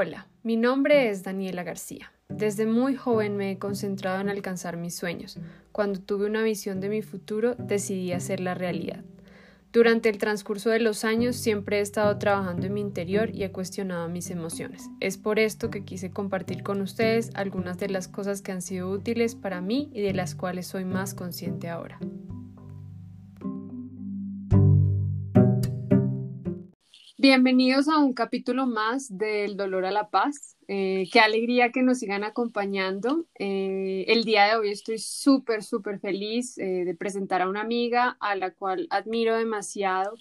Hola, mi nombre es Daniela García. Desde muy joven me he concentrado en alcanzar mis sueños. Cuando tuve una visión de mi futuro, decidí hacerla realidad. Durante el transcurso de los años siempre he estado trabajando en mi interior y he cuestionado mis emociones. Es por esto que quise compartir con ustedes algunas de las cosas que han sido útiles para mí y de las cuales soy más consciente ahora. Bienvenidos a un capítulo más del Dolor a la Paz. Eh, qué alegría que nos sigan acompañando. Eh, el día de hoy estoy súper, súper feliz eh, de presentar a una amiga a la cual admiro demasiado.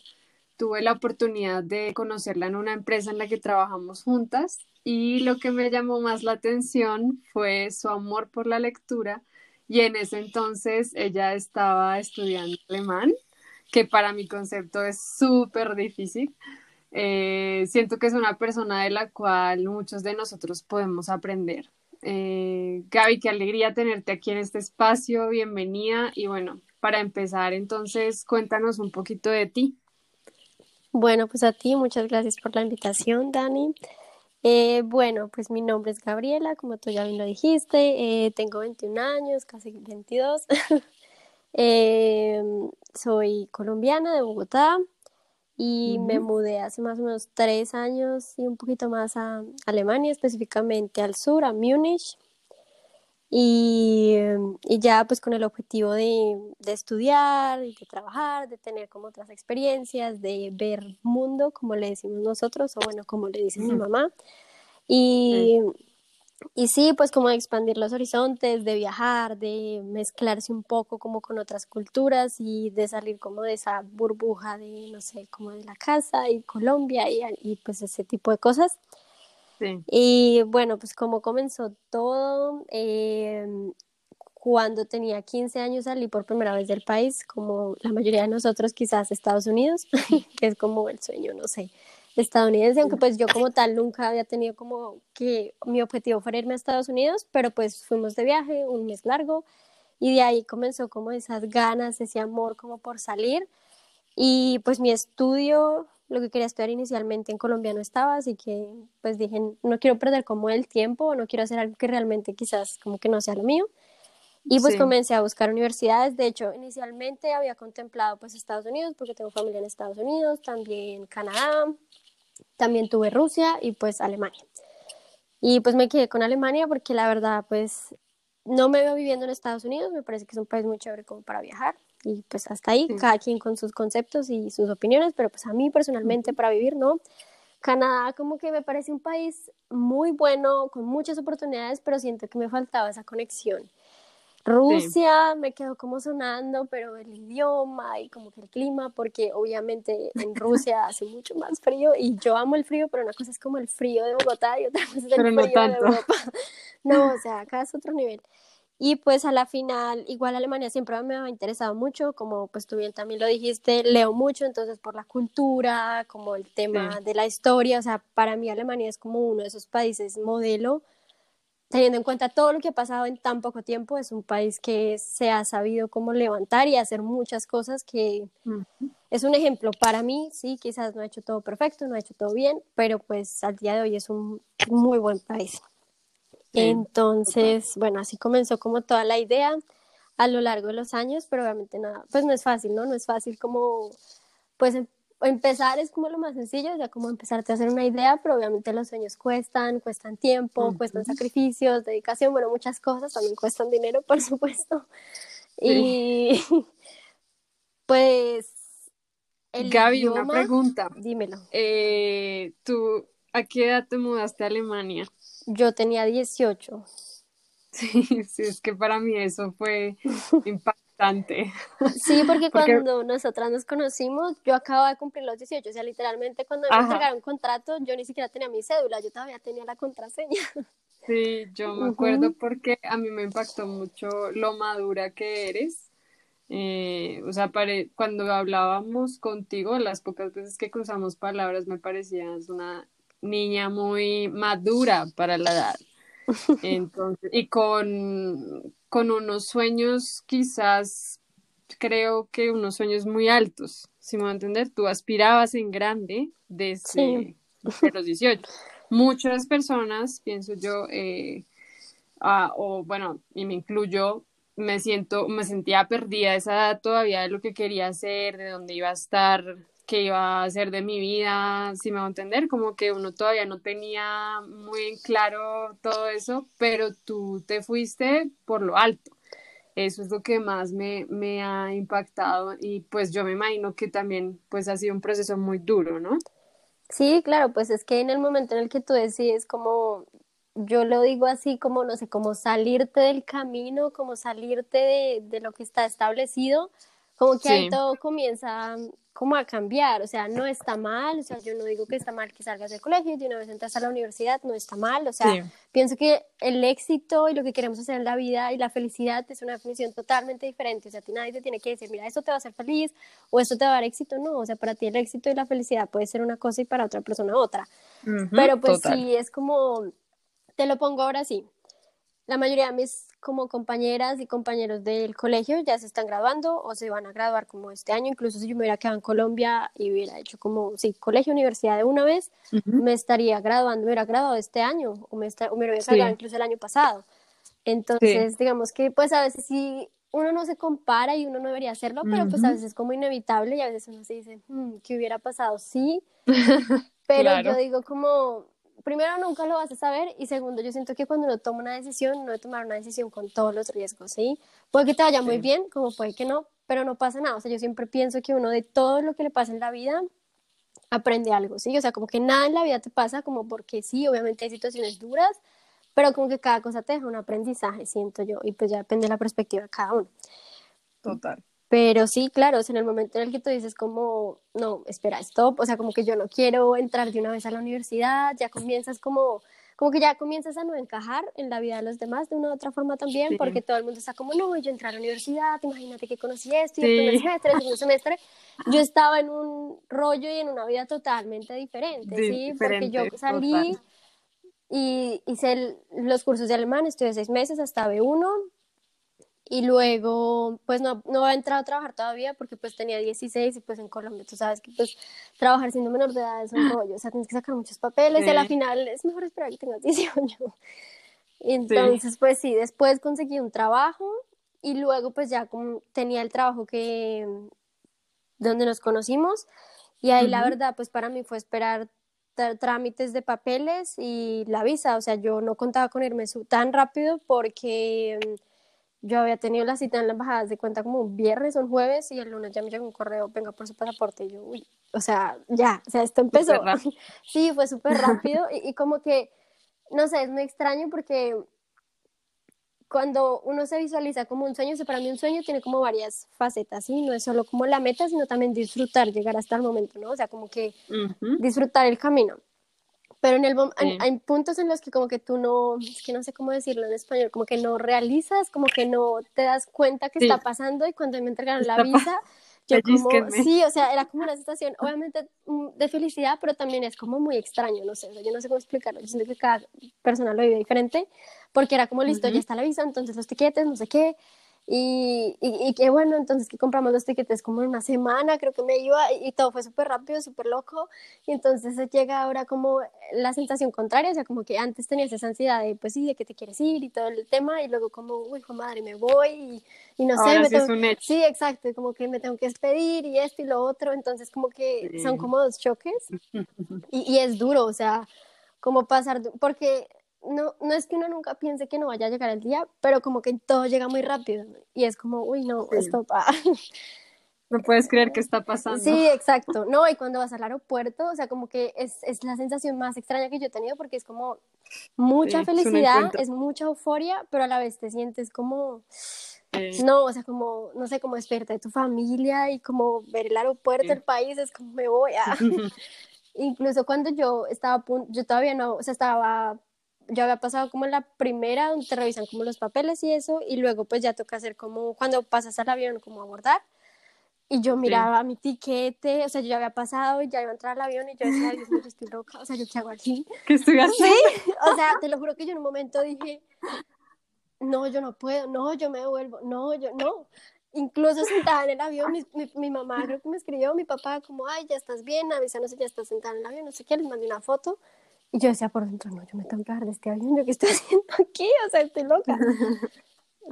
Tuve la oportunidad de conocerla en una empresa en la que trabajamos juntas y lo que me llamó más la atención fue su amor por la lectura y en ese entonces ella estaba estudiando alemán, que para mi concepto es súper difícil. Eh, siento que es una persona de la cual muchos de nosotros podemos aprender. Eh, Gaby, qué alegría tenerte aquí en este espacio, bienvenida. Y bueno, para empezar, entonces, cuéntanos un poquito de ti. Bueno, pues a ti, muchas gracias por la invitación, Dani. Eh, bueno, pues mi nombre es Gabriela, como tú ya bien lo dijiste, eh, tengo 21 años, casi 22. soy colombiana de Bogotá, y me mudé hace más o menos tres años y un poquito más a Alemania, específicamente al sur, a Múnich. Y, y ya pues con el objetivo de, de, estudiar, de trabajar, de tener como otras experiencias, de ver mundo, como le decimos nosotros, o bueno, como le dice mi mamá. Y, y sí, pues como de expandir los horizontes, de viajar, de mezclarse un poco como con otras culturas y de salir como de esa burbuja de, no sé, como de la casa y Colombia y, y pues ese tipo de cosas. Sí. Y bueno, pues como comenzó todo, eh, cuando tenía 15 años salí por primera vez del país, como la mayoría de nosotros quizás Estados Unidos, que es como el sueño, no sé, estadounidense, aunque pues yo como tal nunca había tenido como que mi objetivo fuera irme a Estados Unidos, pero pues fuimos de viaje un mes largo y de ahí comenzó como esas ganas, ese amor como por salir y pues mi estudio, lo que quería estudiar inicialmente en Colombia no estaba, así que pues dije, no quiero perder como el tiempo, no quiero hacer algo que realmente quizás como que no sea lo mío. Y pues comencé a buscar universidades. De hecho, inicialmente había contemplado pues Estados Unidos porque tengo familia en Estados Unidos, también Canadá, también tuve Rusia y pues Alemania. Y pues me quedé con Alemania porque la verdad pues no me veo viviendo en Estados Unidos, me parece que es un país muy chévere como para viajar y pues hasta ahí, cada quien con sus conceptos y sus opiniones, pero pues a mí personalmente para vivir no. Canadá como que me parece un país muy bueno, con muchas oportunidades, pero siento que me faltaba esa conexión. Rusia me quedó como sonando, pero el idioma y como que el clima, porque obviamente en Rusia hace mucho más frío y yo amo el frío, pero una cosa es como el frío de Bogotá y otra cosa es el frío de Europa. No, o sea, acá es otro nivel. Y pues a la final, igual Alemania siempre me ha interesado mucho, como pues tú bien también lo dijiste, leo mucho, entonces por la cultura, como el tema de la historia, o sea, para mí Alemania es como uno de esos países modelo teniendo en cuenta todo lo que ha pasado en tan poco tiempo, es un país que se ha sabido cómo levantar y hacer muchas cosas que es un ejemplo para mí, sí, quizás no ha hecho todo perfecto, no ha hecho todo bien, pero pues al día de hoy es un muy buen país. Entonces, bueno, así comenzó como toda la idea a lo largo de los años, pero obviamente nada, pues no es fácil, ¿no? No es fácil como pues empezar es como lo más sencillo, ya como empezarte a hacer una idea, pero obviamente los sueños cuestan, cuestan tiempo, cuestan sacrificios, dedicación, bueno, muchas cosas, también cuestan dinero, por supuesto. Y pues... El Gaby, una pregunta. Dímelo. Eh, ¿Tú a qué edad te mudaste a Alemania? Yo tenía 18. Sí, sí, es que para mí eso fue impactante Sí, porque, cuando nosotras nos conocimos, yo acababa de cumplir los 18, o sea, literalmente cuando me entregaron contrato, yo ni siquiera tenía mi cédula, yo todavía tenía la contraseña. Sí, yo me acuerdo porque a mí me impactó mucho lo madura que eres. Eh, o sea, cuando hablábamos contigo, las pocas veces que cruzamos palabras, me parecías una niña muy madura para la edad. Entonces, y con, con unos sueños quizás creo que unos sueños muy altos, si me voy a entender, tú aspirabas en grande desde, los 18. muchas personas, pienso yo, eh, ah, o bueno, y me incluyo, me siento, me sentía perdida esa edad todavía de lo que quería hacer, de dónde iba a estar, qué iba a hacer de mi vida, si me va a entender, como que uno todavía no tenía muy claro todo eso, pero tú te fuiste por lo alto. Eso es lo que más me, me ha impactado y pues yo me imagino que también pues ha sido un proceso muy duro, ¿no? Sí, claro, pues es que en el momento en el que tú decides como, yo lo digo así como, no sé, como salirte del camino, como salirte de, de lo que está establecido, como que ahí todo comienza como a cambiar, o sea, no está mal, o sea, yo no digo que está mal que salgas del colegio y de una vez entras a la universidad, no está mal, o sea, pienso que el éxito y lo que queremos hacer en la vida y la felicidad es una definición totalmente diferente, o sea, a ti nadie te tiene que decir, mira, esto te va a hacer feliz o esto te va a dar éxito, no, o sea, para ti el éxito y la felicidad puede ser una cosa y para otra persona otra, pero pues sí, es como, te lo pongo ahora sí, la mayoría de mis como compañeras y compañeros del colegio ya se están graduando o se van a graduar como este año. Incluso si yo me hubiera quedado en Colombia y hubiera hecho como, sí, colegio, universidad de una vez, me estaría graduando, me hubiera graduado este año o me, me hubiera graduado incluso el año pasado. Entonces, digamos que pues a veces sí uno no se compara y uno no debería hacerlo, pero pues a veces es como inevitable y a veces uno se dice, hmm, ¿qué hubiera pasado? Sí, pero yo digo como primero nunca lo vas a saber y segundo yo siento que cuando uno toma una decisión no debe tomar una decisión con todos los riesgos, ¿sí? Puede que te vaya muy bien, como puede que no, pero no pasa nada, o sea, yo siempre pienso que uno de todo lo que le pasa en la vida aprende algo, ¿sí? O sea, como que nada en la vida te pasa como porque sí, obviamente hay situaciones duras, pero como que cada cosa te deja un aprendizaje, siento yo, y pues ya depende de la perspectiva de cada uno. Total. Pero sí, claro, en el momento en el que tú dices como, no, espera, stop, o sea, como que yo no quiero entrar de una vez a la universidad, ya comienzas como, como que ya comienzas a no encajar en la vida de los demás de una u otra forma también, porque todo el mundo está como, no, yo entré a la universidad, imagínate que conocí esto, y el primer semestre, el segundo semestre, yo estaba en un rollo y en una vida totalmente diferente, ¿sí? Porque yo salí y hice los cursos de alemán, estuve seis meses hasta B1, y luego pues no, no he entrado a trabajar todavía porque pues tenía 16 y pues en Colombia tú sabes que pues trabajar siendo menor de edad es un rollo, o sea, tienes que sacar muchos papeles y a la final es mejor esperar que tengas 18. Y entonces pues sí, después conseguí un trabajo y luego pues ya como tenía el trabajo que donde nos conocimos y ahí la verdad pues para mí fue esperar trámites de papeles y la visa, o sea, yo no contaba con irme tan rápido porque yo había tenido la cita en la embajada de cuenta como un viernes o un jueves y el lunes ya me llegó un correo, venga por su pasaporte y yo, uy, o sea, ya, o sea, esto empezó. sí, fue súper rápido y, como que, no sé, es muy extraño porque cuando uno se visualiza como un sueño, o para mí un sueño tiene como varias facetas, ¿sí? No es solo como la meta, sino también disfrutar, llegar hasta el momento, ¿no? O sea, como que disfrutar el camino. Pero en el hay, puntos en los que como que tú no, es que no sé cómo decirlo en español, como que no realizas, como que no te das cuenta que está pasando y cuando me entregaron la visa, yo como, sí, o sea, era como una situación obviamente mm, de felicidad, pero también es como muy extraño, no sé, yo no sé cómo explicarlo, yo siento que cada persona lo vive diferente, porque era como listo, ya está la visa, entonces los tiquetes, no sé qué, y, y, qué bueno, entonces que compramos los tiquetes como en una semana, creo que me iba, y todo fue súper rápido, súper loco. Y entonces llega ahora como la sensación contraria, o sea, como que antes tenías esa ansiedad de, pues sí, de que te quieres ir y todo el tema, y luego como, uy, madre, me voy, y, no sé, me tengo... sí, exacto, como que me tengo que despedir y esto y lo otro, entonces como que son como dos choques, y, y es duro, o sea, como pasar, porque no, no es que uno nunca piense que no vaya a llegar el día, pero como que todo llega muy rápido y es como, uy, no, esto va. No puedes creer que está pasando. Sí, exacto. No, y cuando vas al aeropuerto, o sea, como que es, es la sensación más extraña que yo he tenido porque es como mucha felicidad, es, mucha euforia, pero a la vez te sientes como... No, o sea, como, no sé, como despierta de tu familia y como ver el aeropuerto, el país, es como me voy a... Incluso cuando yo estaba, yo todavía no, o sea, estaba yo había pasado como la primera donde te revisan como los papeles y eso y luego pues ya toca hacer como cuando pasas al avión como abordar y yo miraba mi tiquete, o sea, yo ya había pasado y ya iba a entrar al avión y yo decía, Dios mío, estoy loca, o sea, yo qué hago aquí. ¿Qué estoy haciendo? Sí, o sea, te lo juro que yo en un momento dije, no, yo no puedo, no, yo me devuelvo, no, yo no. Incluso sentada en el avión, mi, mi, mamá creo que me escribió, mi papá como, ay, ya estás bien, avísanos si ya estás sentada en el avión, no sé qué, les mandé una foto Y yo decía por dentro, no, yo me tengo que bajar de este avión, ¿yo qué estoy haciendo aquí? O sea, estoy loca.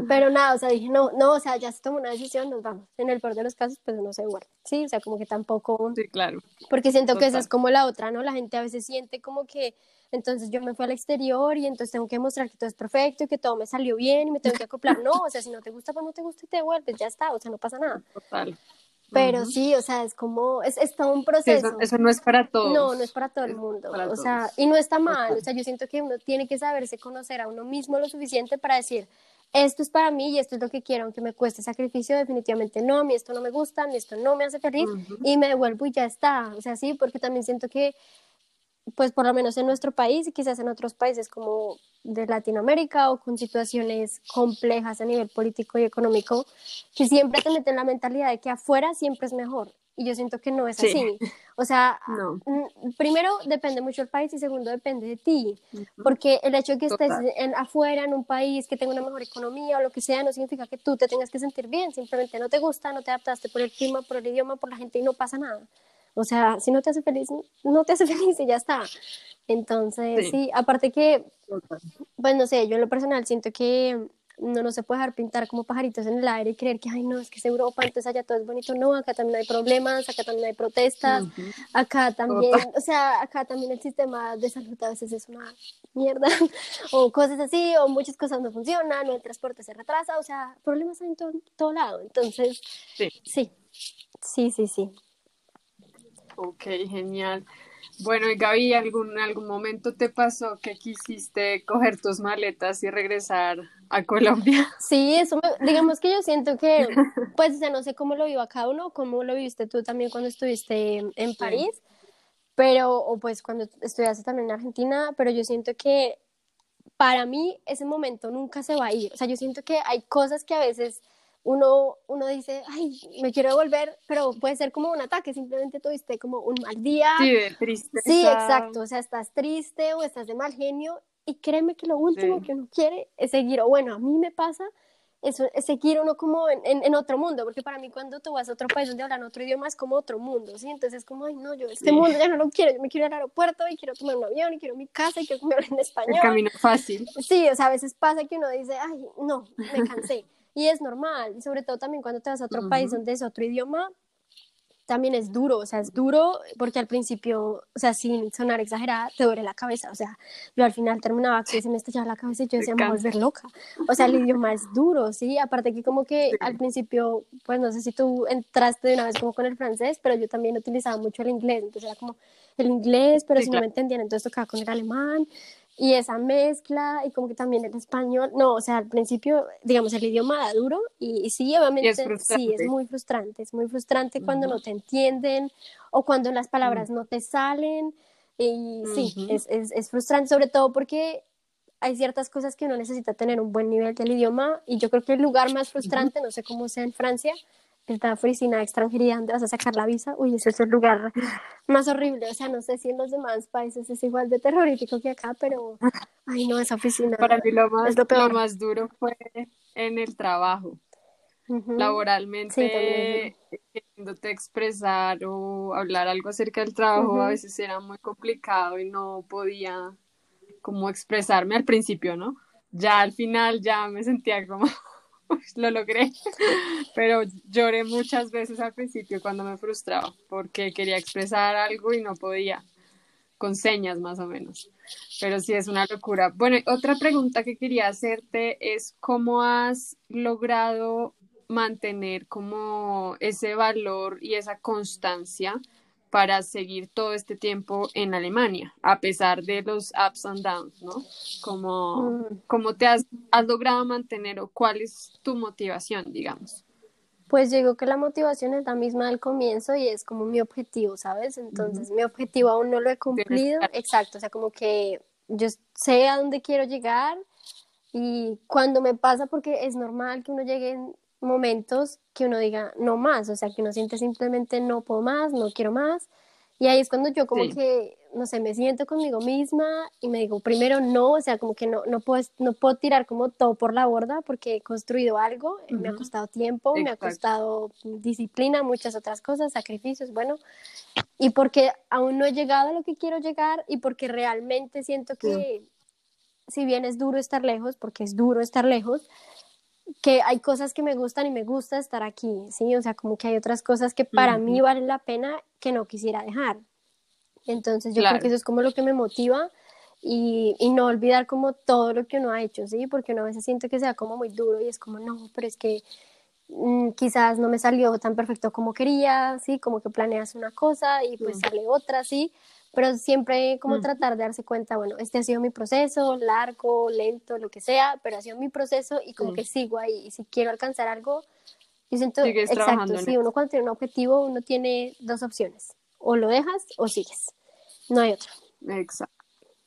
Pero nada, o sea, dije, no, no, o sea, ya se tomó una decisión, nos vamos. En el peor de los casos, pues no se igual. Sí, o sea, como que tampoco. Sí, claro. Porque siento que esa es como la otra, ¿no? La gente a veces siente como que entonces yo me fui al exterior y entonces tengo que mostrar que todo es perfecto y que todo me salió bien y me tengo que acoplar. No, o sea, si no te gusta, pues no te gusta y te vuelves, ya está, o sea, no pasa nada. Total. Pero sí, o sea, es como, es, es todo un proceso. eso, no es para todos. No, no es para todo el mundo. O sea, y no está mal. O sea, yo siento que uno tiene que saberse conocer a uno mismo lo suficiente para decir, esto es para mí y esto es lo que quiero, aunque me cueste sacrificio, definitivamente no, a mí esto no me gusta, a mí esto no me hace feliz y me devuelvo y ya está. O sea, sí, porque también siento que, pues por lo menos en nuestro país y quizás en otros países como de Latinoamérica o con situaciones complejas a nivel político y económico, que siempre te meten la mentalidad de que afuera siempre es mejor. Y yo siento que no es así. O sea, primero depende mucho el país y segundo depende de ti, porque el hecho de que estés en, afuera, en un país que tenga una mejor economía o lo que sea, no significa que tú te tengas que sentir bien, simplemente no te gusta, no te adaptaste por el clima, por el idioma, por la gente y no pasa nada. O sea, si no te hace feliz, no te hace feliz y ya está. Entonces, sí, aparte que, pues no sé, yo en lo personal siento que no, no se puede dejar pintar como pajaritos en el aire y creer que, ay, no, es que es Europa, entonces allá todo es bonito. No, acá también hay problemas, acá también hay protestas, acá también, o sea, acá también el sistema de salud a veces es una mierda, o cosas así, o muchas cosas no funcionan, o el transporte se retrasa, o sea, problemas hay en todo, todo lado. Entonces, sí, sí, sí, sí. sí. Ok, genial. Bueno, y Gaby, ¿algún, ¿algún momento te pasó que quisiste coger tus maletas y regresar a Colombia? Sí, eso, digamos que yo siento que, pues, o no sé cómo lo vivo a cada uno, cómo lo viviste tú también cuando estuviste en París, pero, o pues cuando estudiaste también en Argentina, pero yo siento que para mí ese momento nunca se va a ir. O sea, yo siento que hay cosas que a veces uno, uno dice, ay, me quiero devolver, pero puede ser como un ataque, simplemente tuviste como un mal día. Sí, de tristeza. Sí, exacto, o sea, estás triste o estás de mal genio y créeme que lo último que uno quiere es seguir, o bueno, a mí me pasa, eso, es seguir uno como en, en, otro mundo, porque para mí cuando tú vas a otro país donde hablan otro idioma es como otro mundo, ¿sí? Entonces es como, ay, no, yo este mundo ya no lo quiero, yo me quiero ir al aeropuerto y quiero tomar un avión y quiero mi casa y quiero comer en español. El camino fácil. Sí, o sea, a veces pasa que uno dice, ay, no, me cansé. Y es normal, y sobre todo también cuando te vas a otro país donde es otro idioma, también es duro, o sea, es duro porque al principio, o sea, sin sonar exagerada, te duele la cabeza, o sea, yo al final terminaba que se me estallaba la cabeza y yo decía, me voy a volver loca, o sea, el idioma es duro, ¿sí? Aparte que como que al principio, pues no sé si tú entraste de una vez como con el francés, pero yo también utilizaba mucho el inglés, entonces era como el inglés, pero si no me entendían, entonces tocaba con el alemán, y esa mezcla y como que también el español, no, o sea, al principio, digamos, el idioma da duro y, sí, obviamente, sí, es muy frustrante, es muy frustrante cuando no te entienden o cuando las palabras no te salen y sí, es, es, es frustrante, sobre todo porque hay ciertas cosas que uno necesita tener un buen nivel del idioma y yo creo que el lugar más frustrante, no sé cómo sea en Francia, esta oficina de extranjería donde vas a sacar la visa, uy, ese es el lugar más horrible. O sea, no sé si en los demás países es igual de terrorífico que acá, pero, ay, no, esa oficina. Para mí lo más, lo, más duro fue en el trabajo. Laboralmente, queriéndote expresar o hablar algo acerca del trabajo, a veces era muy complicado y no podía como expresarme al principio, ¿no? Ya al final ya me sentía como lo logré, pero lloré muchas veces al principio cuando me frustraba porque quería expresar algo y no podía, con señas más o menos, pero sí es una locura. Bueno, otra pregunta que quería hacerte es cómo has logrado mantener como ese valor y esa constancia para seguir todo este tiempo en Alemania, a pesar de los ups and downs, ¿no? ¿Cómo, mm. te has, logrado mantener o cuál es tu motivación, digamos? Pues digo que la motivación es la misma al comienzo y es como mi objetivo, ¿sabes? Entonces mi objetivo aún no lo he cumplido. Exacto, o sea, como que yo sé a dónde quiero llegar y cuando me pasa, porque es normal que uno llegue en momentos que uno diga no más, o sea, que uno siente simplemente no puedo más, no quiero más. Y ahí es cuando yo como que, no sé, me siento conmigo misma y me digo, primero no, o sea, como que no, no, puedo, no puedo tirar como todo por la borda porque he construido algo, eh, me ha costado tiempo, me ha costado disciplina, muchas otras cosas, sacrificios, bueno, y porque aún no he llegado a lo que quiero llegar y porque realmente siento que, si bien es duro estar lejos, porque es duro estar lejos, que hay cosas que me gustan y me gusta estar aquí, ¿sí? O sea, como que hay otras cosas que para mí valen la pena que no quisiera dejar. Entonces yo creo que eso es como lo que me motiva y, y, no olvidar como todo lo que uno ha hecho, ¿sí? Porque uno a veces siente que sea como muy duro y es como, no, pero es que mm, quizás no me salió tan perfecto como quería, ¿sí? Como que planeas una cosa y pues sale otra, ¿sí? Pero siempre como tratar de darse cuenta, bueno, este ha sido mi proceso, largo, lento, lo que sea, pero ha sido mi proceso y como que sigo ahí, y si quiero alcanzar algo, yo siento, exacto, si uno cuando tiene un objetivo, uno tiene dos opciones, o lo dejas o sigues, no hay otra. Exacto,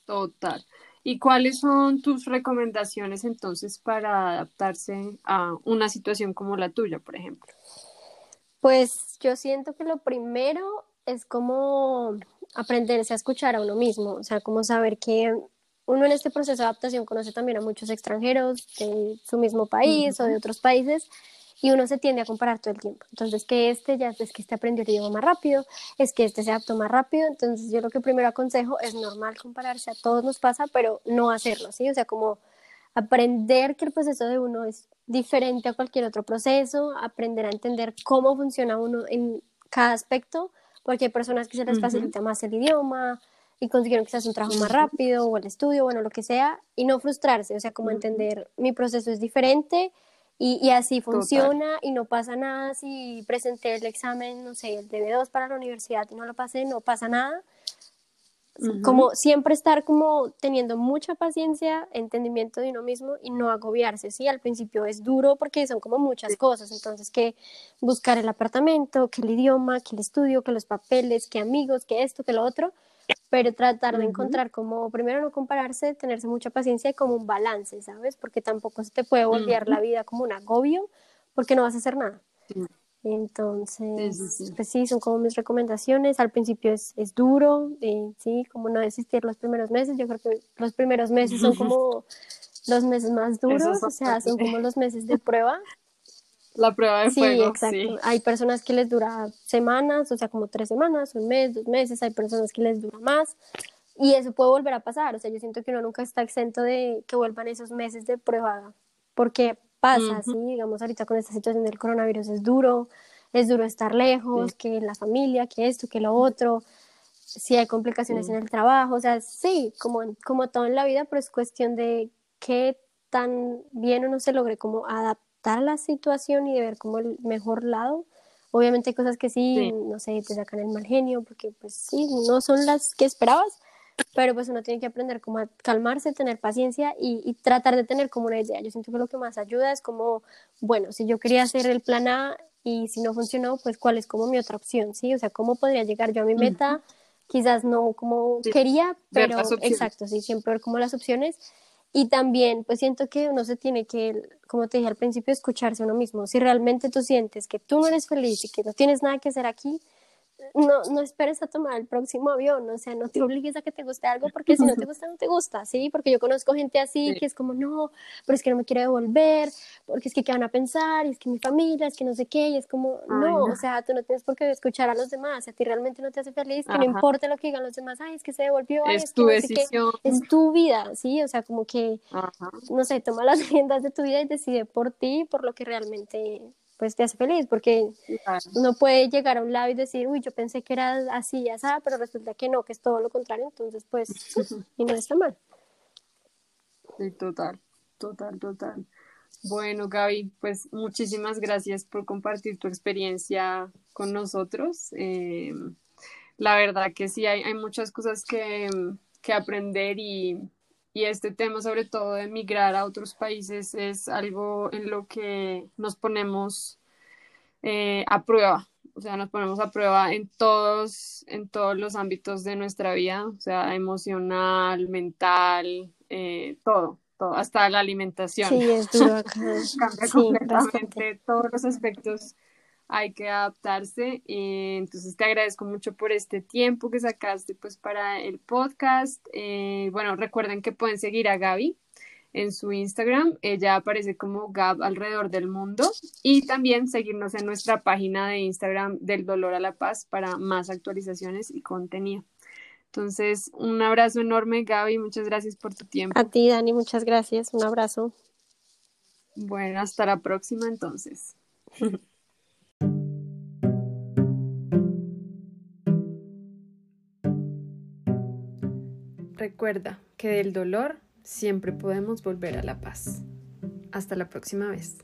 total. ¿Y cuáles son tus recomendaciones entonces para adaptarse a una situación como la tuya, por ejemplo? Pues yo siento que lo primero es como aprenderse a escuchar a uno mismo, o sea, como saber que uno en este proceso de adaptación conoce también a muchos extranjeros de su mismo país o de otros países y uno se tiende a comparar todo el tiempo. Entonces, que este ya es que este aprendió el idioma más rápido, es que este se adaptó más rápido. Entonces, yo lo que primero aconsejo es normal compararse, a todos nos pasa, pero no hacerlo, ¿sí? O sea, como aprender que el proceso de uno es diferente a cualquier otro proceso, aprender a entender cómo funciona uno en cada aspecto porque hay personas que se les facilita más el idioma y consiguieron quizás un trabajo más rápido o el estudio, bueno, lo que sea, y no frustrarse, o sea, como entender mi proceso es diferente y, y así funciona y no pasa nada. Si presenté el examen, no sé, el DB2 para la universidad y no lo pasé, no pasa nada, como siempre estar como teniendo mucha paciencia, entendimiento de uno mismo y no agobiarse, ¿sí? Al principio es duro porque son como muchas cosas, entonces que buscar el apartamento, que el idioma, que el estudio, que los papeles, que amigos, que esto, que lo otro, pero tratar de encontrar como, primero no compararse, tenerse mucha paciencia y como un balance, ¿sabes? Porque tampoco se te puede volver la vida como un agobio porque no vas a hacer nada. Entonces, pues sí, son como mis recomendaciones. Al principio es, es duro, eh, sí, como no desistir los primeros meses. Yo creo que los primeros meses son como los meses más duros, o sea, son como los meses de prueba. La prueba de fuego. Sí, exacto. Hay personas que les dura semanas, o sea, como tres semanas, un mes, dos meses. Hay personas que les dura más. Y eso puede volver a pasar. O sea, yo siento que uno nunca está exento de que vuelvan esos meses de prueba. Porque pasa, ¿sí? Digamos, ahorita con esta situación del coronavirus es duro, es duro estar lejos, que la familia, que esto, que lo otro, si hay complicaciones en el trabajo, o sea, sí, como, como todo en la vida, pero es cuestión de qué tan bien uno se logre como adaptar a la situación y de ver como el mejor lado. Obviamente hay cosas que sí, no sé, te sacan el mal genio, porque pues sí, no son las que esperabas, pero pues uno tiene que aprender como a calmarse, tener paciencia y, tratar de tener como una idea. Yo siento que lo que más ayuda es como, bueno, si yo quería hacer el plan A y si no funcionó, pues cuál es como mi otra opción, ¿sí? O sea, cómo podría llegar yo a mi meta, quizás no como quería, pero exacto, sí, siempre ver como las opciones. Y también, pues siento que uno se tiene que, como te dije al principio, escucharse a uno mismo. Si realmente tú sientes que tú no eres feliz y que no tienes nada que hacer aquí, no, no esperes a tomar el próximo avión, o sea, no te obligues a que te guste algo porque si no te gusta, no te gusta, ¿sí? Porque yo conozco gente así que es como, no, pero es que no me quiere devolver, porque es que qué van a pensar, y es que mi familia, es que no sé qué, y es como, no, o sea, tú no tienes por qué escuchar a los demás, si a ti realmente no te hace feliz, que no importa lo que digan los demás, ay, es que se devolvió, es, tu decisión. es tu vida, ¿sí? O sea, como que, no sé, toma las riendas de tu vida y decide por ti, por lo que realmente pues te hace feliz, porque uno puede llegar a un lado y decir, uy, yo pensé que era así y así, pero resulta que no, que es todo lo contrario, entonces pues, y no está mal. Sí, total, total, total. Bueno, Gaby, pues muchísimas gracias por compartir tu experiencia con nosotros. Eh, la verdad que sí, hay, hay muchas cosas que, que aprender y, y este tema, sobre todo de emigrar a otros países, es algo en lo que nos ponemos eh, a prueba. O sea, nos ponemos a prueba en todos, en todos los ámbitos de nuestra vida, o sea, emocional, mental, eh, todo, todo, hasta la alimentación. Sí, es duro Cambia completamente todos los aspectos hay que adaptarse. Eh, entonces te agradezco mucho por este tiempo que sacaste pues para el podcast. Eh, bueno, recuerden que pueden seguir a Gaby en su Instagram. Ella aparece como Gab alrededor del mundo y también seguirnos en nuestra página de Instagram del Dolor a la Paz para más actualizaciones y contenido. Entonces, un abrazo enorme, Gaby. Muchas gracias por tu tiempo. A ti, Dani, muchas gracias. Un abrazo. Bueno, hasta la próxima entonces. Recuerda que del dolor siempre podemos volver a la paz. Hasta la próxima vez.